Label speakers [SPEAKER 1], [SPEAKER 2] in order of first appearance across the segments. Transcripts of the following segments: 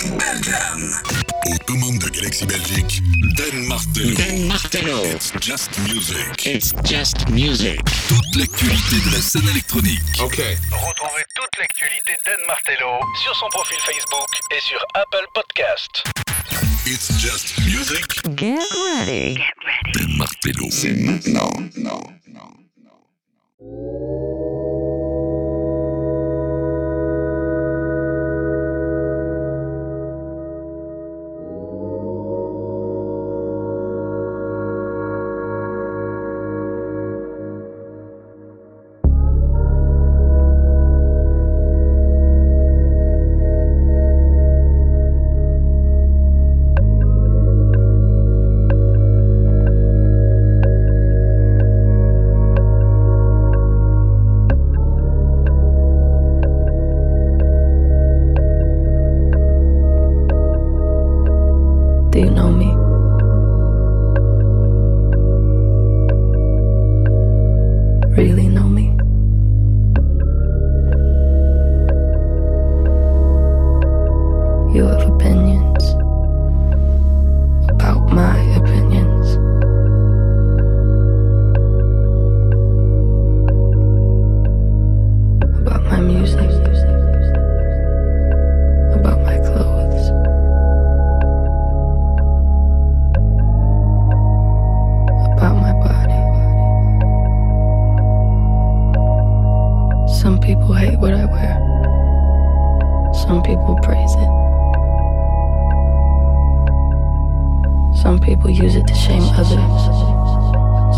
[SPEAKER 1] Aux commandes de Galaxy Belgique, Dan Martello.
[SPEAKER 2] Dan Martello.
[SPEAKER 1] It's just music.
[SPEAKER 2] It's just music.
[SPEAKER 1] Toute l'actualité de la scène électronique.
[SPEAKER 3] Ok.
[SPEAKER 4] Retrouvez toute l'actualité d'Anne Martello sur son profil Facebook et sur Apple Podcast.
[SPEAKER 1] It's just music.
[SPEAKER 2] Get ready.
[SPEAKER 1] Dan Martello.
[SPEAKER 2] C'est maintenant.
[SPEAKER 5] Do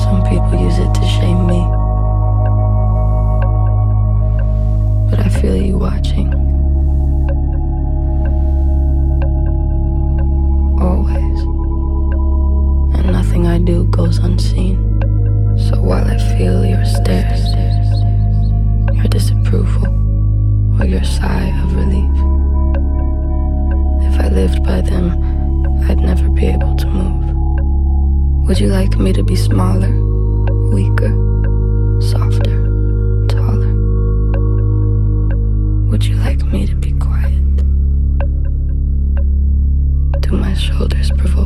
[SPEAKER 5] Some people use it to shame me. But I feel you watching. Always and nothing I do goes unseen. So while I feel your stares, your disapproval, or your sigh of relief, if I lived by them, I'd never be able to move. Would you like me to be smaller, weaker, softer, taller? Would you like me to be quiet? Do my shoulders provoke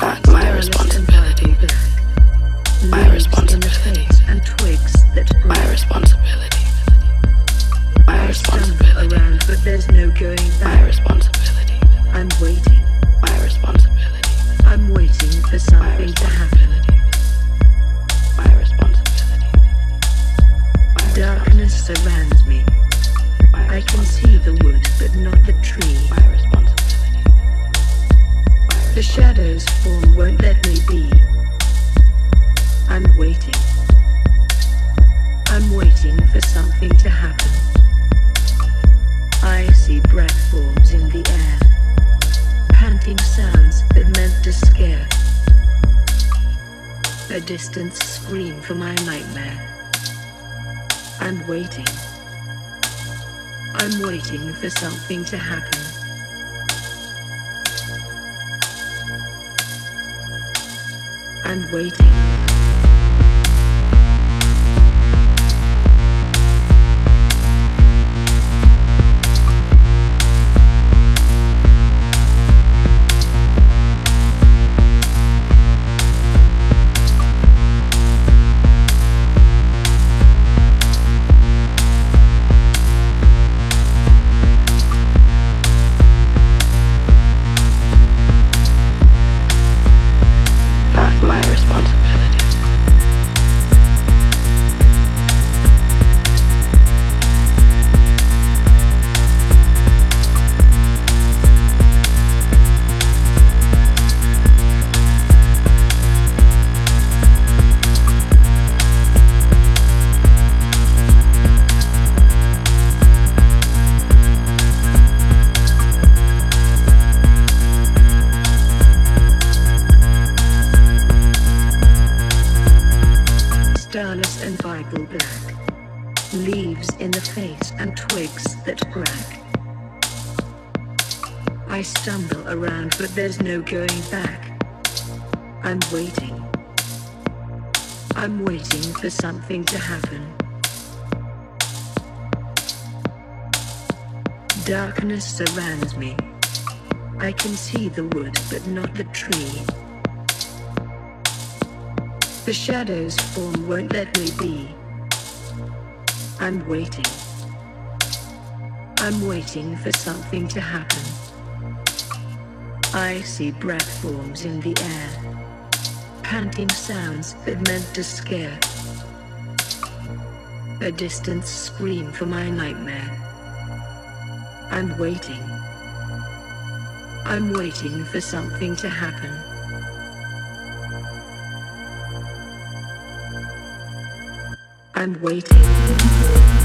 [SPEAKER 5] not my responsibility? My responsibility.
[SPEAKER 6] and twigs that
[SPEAKER 5] My responsibility. My responsibility.
[SPEAKER 6] around, but there's no going
[SPEAKER 5] My responsibility.
[SPEAKER 6] I'm waiting.
[SPEAKER 5] My responsibility.
[SPEAKER 6] I'm waiting for something to happen.
[SPEAKER 5] My responsibility. My
[SPEAKER 6] Darkness surrounds me. I can see the wood, but not the tree. The shadows form won't let me be. I'm waiting. I'm waiting for something to happen. I see breath forms in the air. Panting sounds that meant to scare. A distant scream for my nightmare. I'm waiting. I'm waiting for something to happen. I'm waiting. And twigs that crack. I stumble around, but there's no going back. I'm waiting. I'm waiting for something to happen. Darkness surrounds me. I can see the wood, but not the tree. The shadows form won't let me be. I'm waiting. I'm waiting for something to happen. I see breath forms in the air, panting sounds that meant to scare. A distant scream for my nightmare. I'm waiting. I'm waiting for something to happen. I'm waiting.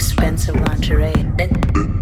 [SPEAKER 6] Idea of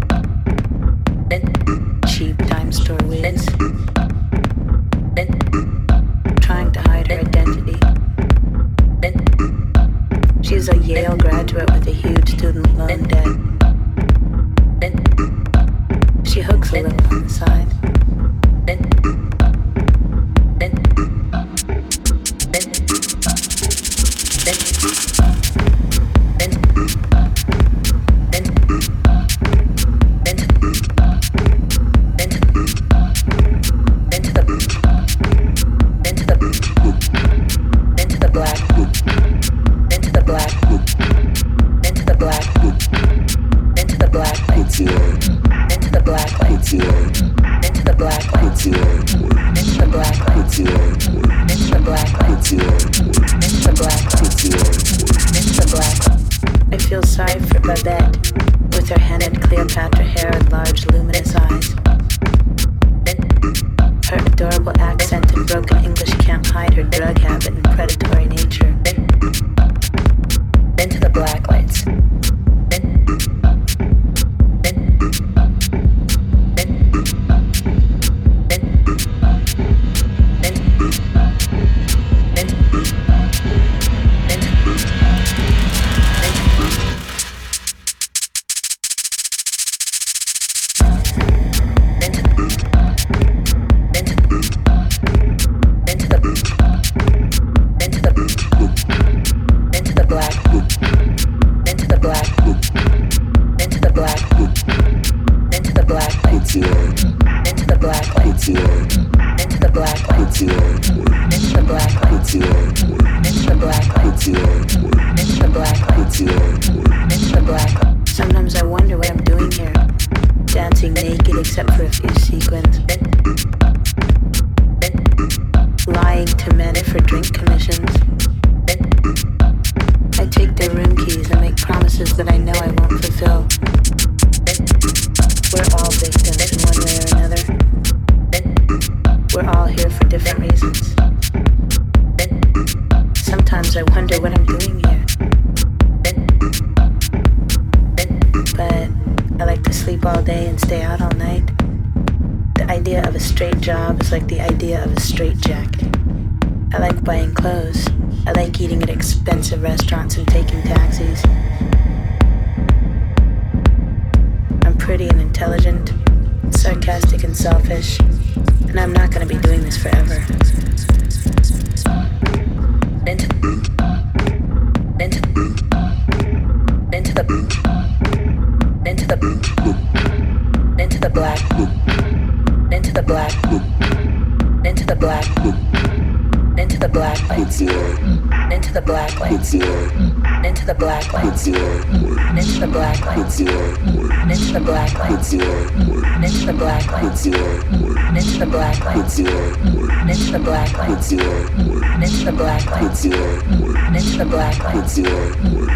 [SPEAKER 6] the black lights.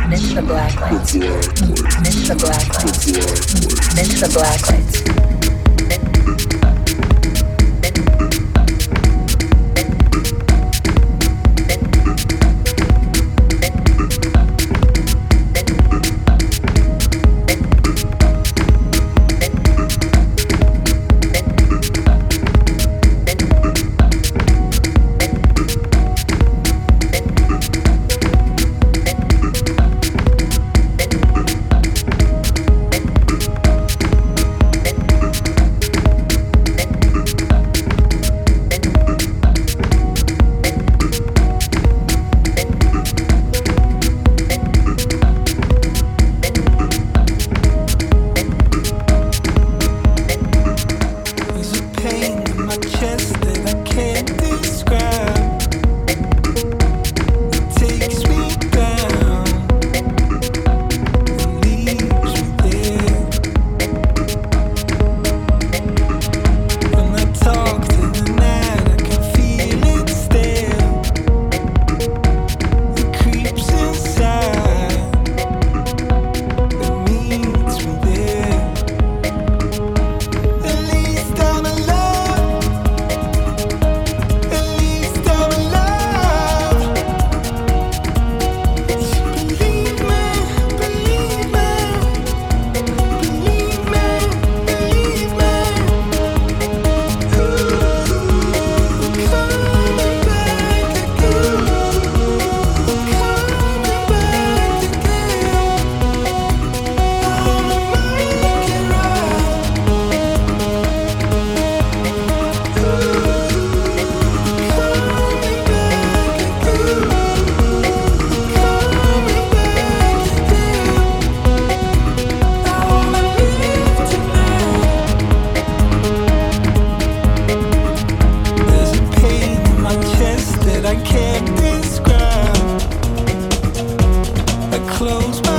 [SPEAKER 6] Miss the black lights. Miss the black lights. Miss the black lights. close